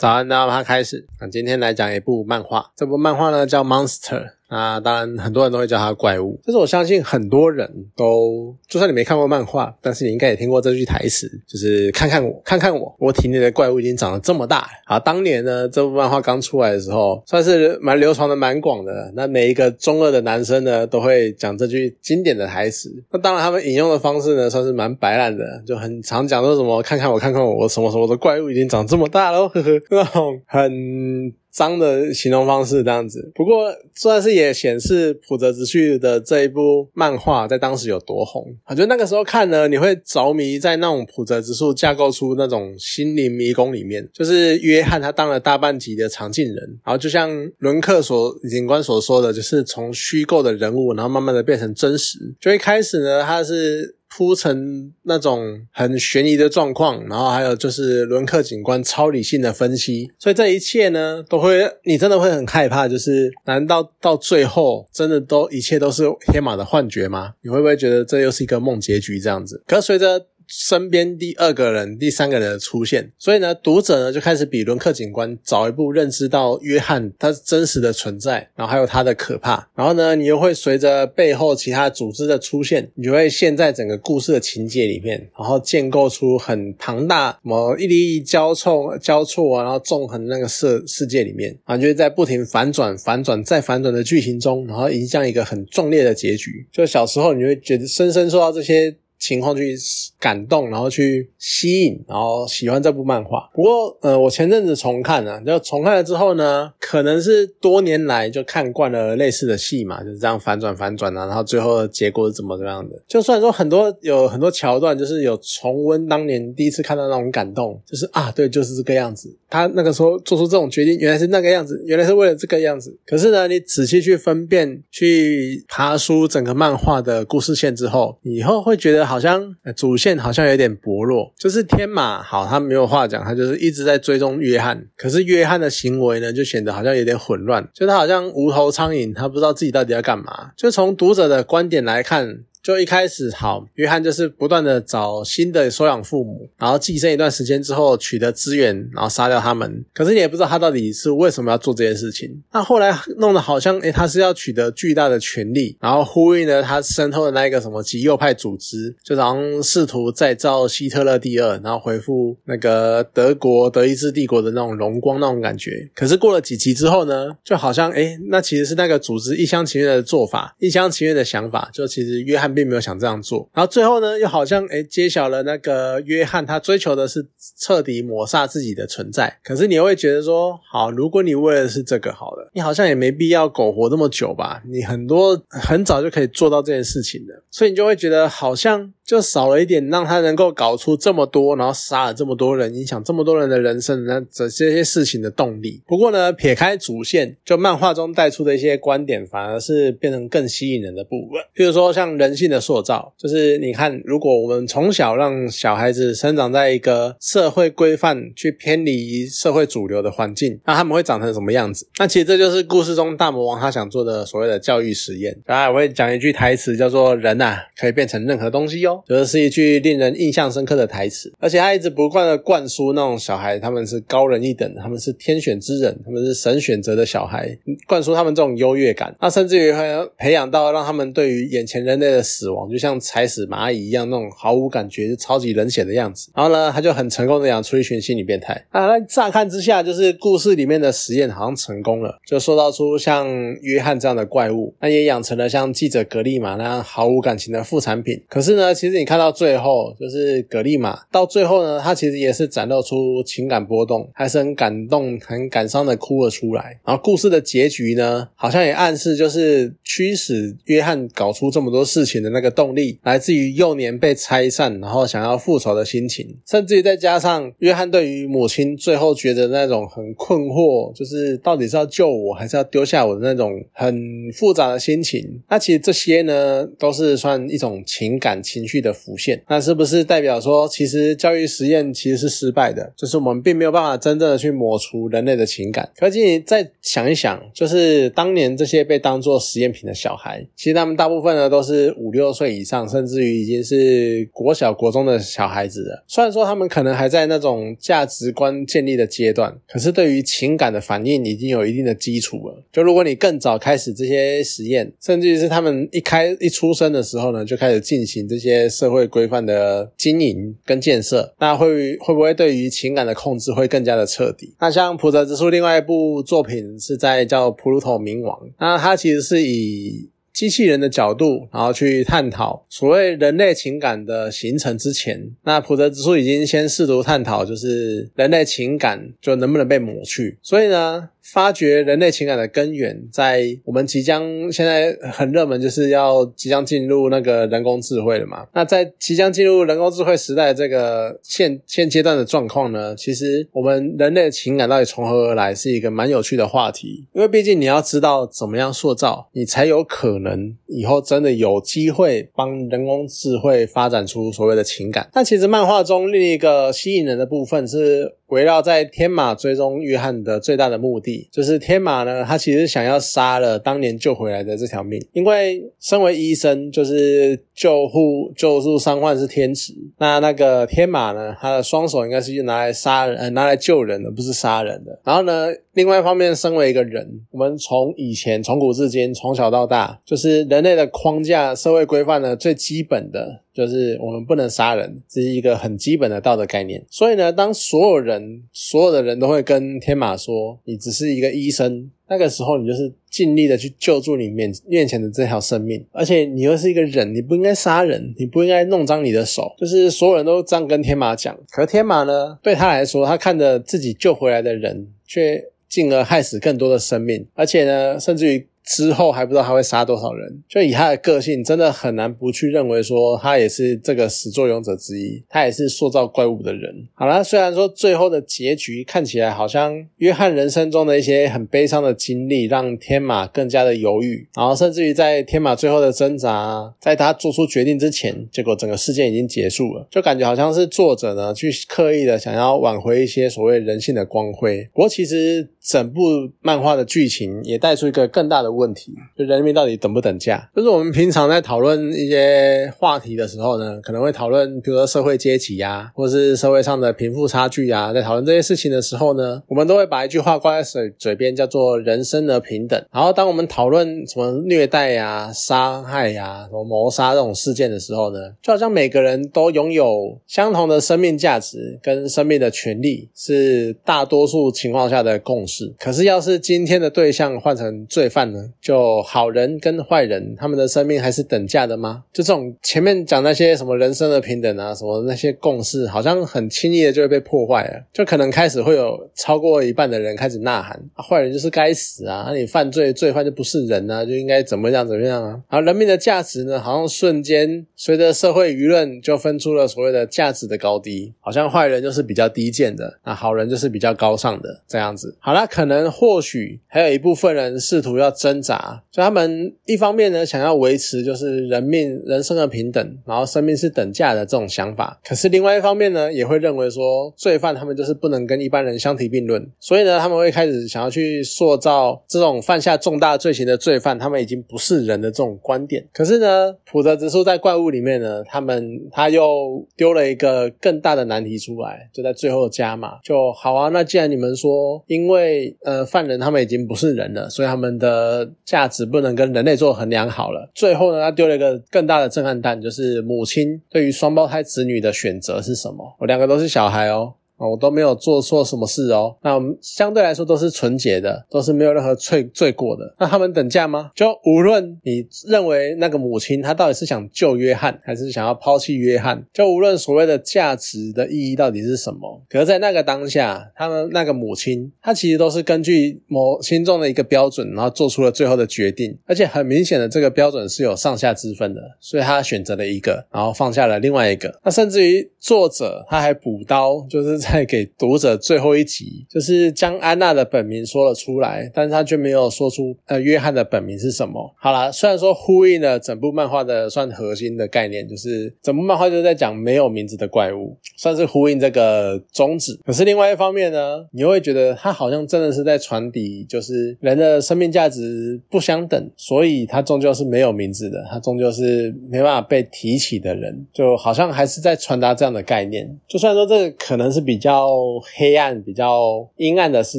早安，大家开始。那今天来讲一部漫画，这部漫画呢叫《Monster》。那当然，很多人都会叫他怪物。但是我相信很多人都，就算你没看过漫画，但是你应该也听过这句台词，就是“看看我，看看我，我体内的怪物已经长得这么大了。”好，当年呢，这部漫画刚出来的时候，算是蛮流传的蛮广的。那每一个中二的男生呢，都会讲这句经典的台词。那当然，他们引用的方式呢，算是蛮白烂的，就很常讲说什么“看看我，看看我，我什么什么的怪物已经长这么大了”，呵呵，那种很。脏的形容方式这样子，不过算是也显示浦泽直树的这一部漫画在当时有多红。我觉得那个时候看呢，你会着迷在那种浦泽直树架构出那种心灵迷宫里面。就是约翰他当了大半集的常进人，然后就像伦克所警官所说的，就是从虚构的人物，然后慢慢的变成真实。就一开始呢，他是。铺成那种很悬疑的状况，然后还有就是伦克警官超理性的分析，所以这一切呢，都会你真的会很害怕，就是难道到最后真的都一切都是天马的幻觉吗？你会不会觉得这又是一个梦结局这样子？可随着身边第二个人、第三个人的出现，所以呢，读者呢就开始比伦克警官早一步认知到约翰他真实的存在，然后还有他的可怕。然后呢，你又会随着背后其他组织的出现，你就会陷在整个故事的情节里面，然后建构出很庞大、什么一粒粒交错、交错啊，然后纵横那个世世界里面啊，就是在不停反转、反转再反转的剧情中，然后迎向一个很壮烈的结局。就小时候，你会觉得深深受到这些。情况去感动，然后去吸引，然后喜欢这部漫画。不过，呃，我前阵子重看了，就重看了之后呢，可能是多年来就看惯了类似的戏嘛，就是这样反转反转啊，然后最后的结果是怎么怎么样的。就算说很多有很多桥段，就是有重温当年第一次看到那种感动，就是啊，对，就是这个样子。他那个时候做出这种决定，原来是那个样子，原来是为了这个样子。可是呢，你仔细去分辨、去爬书整个漫画的故事线之后，以后会觉得。好像主线好像有点薄弱，就是天马好，他没有话讲，他就是一直在追踪约翰。可是约翰的行为呢，就显得好像有点混乱，就他好像无头苍蝇，他不知道自己到底要干嘛。就从读者的观点来看。就一开始好，约翰就是不断的找新的收养父母，然后寄生一段时间之后取得资源，然后杀掉他们。可是你也不知道他到底是为什么要做这件事情。那后来弄得好像，诶他是要取得巨大的权力，然后呼应了他身后的那一个什么极右派组织，就好像试图再造希特勒第二，然后回复那个德国德意志帝国的那种荣光那种感觉。可是过了几集之后呢，就好像诶那其实是那个组织一厢情愿的做法，一厢情愿的想法。就其实约翰。并没有想这样做，然后最后呢，又好像诶揭晓了那个约翰他追求的是彻底抹杀自己的存在。可是你会觉得说，好，如果你为的是这个好了，你好像也没必要苟活这么久吧？你很多很早就可以做到这件事情的，所以你就会觉得好像。就少了一点让他能够搞出这么多，然后杀了这么多人，影响这么多人的人生那这这些事情的动力。不过呢，撇开主线，就漫画中带出的一些观点，反而是变成更吸引人的部分。譬如说，像人性的塑造，就是你看，如果我们从小让小孩子生长在一个社会规范去偏离社会主流的环境，那他们会长成什么样子？那其实这就是故事中大魔王他想做的所谓的教育实验。当然，我会讲一句台词，叫做“人呐，可以变成任何东西哟”。觉得是一句令人印象深刻的台词，而且他一直不断的灌输那种小孩他们是高人一等，他们是天选之人，他们是神选择的小孩，灌输他们这种优越感。那甚至于还培养到让他们对于眼前人类的死亡，就像踩死蚂蚁一样那种毫无感觉、超级冷血的样子。然后呢，他就很成功的养出一群心理变态。啊，那乍看之下就是故事里面的实验好像成功了，就塑造出像约翰这样的怪物，那也养成了像记者格利玛那样毫无感情的副产品。可是呢，其实。你看到最后，就是格利玛到最后呢，他其实也是展露出情感波动，还是很感动、很感伤的哭了出来。然后故事的结局呢，好像也暗示就是驱使约翰搞出这么多事情的那个动力，来自于幼年被拆散，然后想要复仇的心情，甚至于再加上约翰对于母亲最后觉得那种很困惑，就是到底是要救我还是要丢下我的那种很复杂的心情。那其实这些呢，都是算一种情感情绪的。浮现，那是不是代表说，其实教育实验其实是失败的？就是我们并没有办法真正的去抹除人类的情感。可是你再想一想，就是当年这些被当做实验品的小孩，其实他们大部分呢都是五五六岁以上，甚至于已经是国小、国中的小孩子了。虽然说他们可能还在那种价值观建立的阶段，可是对于情感的反应已经有一定的基础了。就如果你更早开始这些实验，甚至于是他们一开一出生的时候呢，就开始进行这些社会规范的经营跟建设，那会会不会对于情感的控制会更加的彻底？那像普泽直树另外一部作品是在叫《普鲁托冥王》，那它其实是以机器人的角度，然后去探讨所谓人类情感的形成之前，那普泽直树已经先试图探讨，就是人类情感就能不能被抹去。所以呢？发掘人类情感的根源，在我们即将现在很热门，就是要即将进入那个人工智慧了嘛？那在即将进入人工智慧时代这个现现阶段的状况呢？其实我们人类的情感到底从何而来，是一个蛮有趣的话题。因为毕竟你要知道怎么样塑造，你才有可能以后真的有机会帮人工智慧发展出所谓的情感。但其实漫画中另一个吸引人的部分是。围绕在天马追踪约翰的最大的目的，就是天马呢，他其实想要杀了当年救回来的这条命，因为身为医生，就是救护救助伤患是天职，那那个天马呢，他的双手应该是拿来杀人，呃，拿来救人的，不是杀人的。然后呢，另外一方面，身为一个人，我们从以前从古至今，从小到大，就是人类的框架、社会规范的最基本的。就是我们不能杀人，这是一个很基本的道德概念。所以呢，当所有人、所有的人都会跟天马说：“你只是一个医生。”那个时候，你就是尽力的去救助你面面前的这条生命，而且你又是一个人，你不应该杀人，你不应该弄脏你的手。就是所有人都这样跟天马讲，可天马呢，对他来说，他看着自己救回来的人，却进而害死更多的生命，而且呢，甚至于。之后还不知道他会杀多少人，就以他的个性，真的很难不去认为说他也是这个始作俑者之一，他也是塑造怪物的人。好了，虽然说最后的结局看起来好像约翰人生中的一些很悲伤的经历，让天马更加的犹豫，然后甚至于在天马最后的挣扎，在他做出决定之前，结果整个事件已经结束了，就感觉好像是作者呢去刻意的想要挽回一些所谓人性的光辉。不过其实整部漫画的剧情也带出一个更大的。问题就人民到底等不等价？就是我们平常在讨论一些话题的时候呢，可能会讨论，比如说社会阶级呀，或是社会上的贫富差距呀，在讨论这些事情的时候呢，我们都会把一句话挂在嘴嘴边，叫做“人生的平等”。然后，当我们讨论什么虐待呀、杀害呀、什么谋杀这种事件的时候呢，就好像每个人都拥有相同的生命价值跟生命的权利，是大多数情况下的共识识。可是，要是今天的对象换成罪犯呢？就好人跟坏人，他们的生命还是等价的吗？就这种前面讲那些什么人生的平等啊，什么那些共识，好像很轻易的就会被破坏了。就可能开始会有超过一半的人开始呐喊：啊坏人就是该死啊！那你犯罪罪犯就不是人啊，就应该怎么样怎么样啊？而人民的价值呢，好像瞬间随着社会舆论就分出了所谓的价值的高低，好像坏人就是比较低贱的，那好人就是比较高尚的这样子。好了，他可能或许还有一部分人试图要挣扎，所以他们一方面呢，想要维持就是人命人生的平等，然后生命是等价的这种想法。可是另外一方面呢，也会认为说罪犯他们就是不能跟一般人相提并论。所以呢，他们会开始想要去塑造这种犯下重大罪行的罪犯，他们已经不是人的这种观点。可是呢，普德直树在怪物里面呢，他们他又丢了一个更大的难题出来，就在最后加码就好啊。那既然你们说，因为呃犯人他们已经不是人了，所以他们的价值不能跟人类做衡量好了。最后呢，他丢了一个更大的震撼弹，就是母亲对于双胞胎子女的选择是什么？我两个都是小孩哦。哦我都没有做错什么事哦，那我们相对来说都是纯洁的，都是没有任何罪罪过的。那他们等价吗？就无论你认为那个母亲她到底是想救约翰，还是想要抛弃约翰，就无论所谓的价值的意义到底是什么，可是在那个当下，他们那个母亲她其实都是根据某心中的一个标准，然后做出了最后的决定，而且很明显的这个标准是有上下之分的，所以他选择了一个，然后放下了另外一个。那甚至于作者他还补刀，就是。在给读者最后一集，就是将安娜的本名说了出来，但是他却没有说出呃约翰的本名是什么。好啦，虽然说呼应了整部漫画的算核心的概念，就是整部漫画就是在讲没有名字的怪物，算是呼应这个宗旨。可是另外一方面呢，你又会觉得他好像真的是在传递，就是人的生命价值不相等，所以他终究是没有名字的，他终究是没办法被提起的人，就好像还是在传达这样的概念。就算说这个可能是比比较黑暗、比较阴暗的事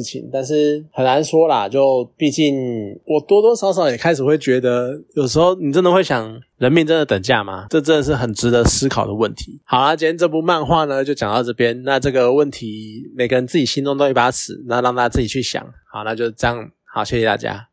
情，但是很难说啦。就毕竟我多多少少也开始会觉得，有时候你真的会想，人命真的等价吗？这真的是很值得思考的问题。好啦，今天这部漫画呢就讲到这边。那这个问题，每个人自己心中都有一把尺，那让大家自己去想。好，那就这样。好，谢谢大家。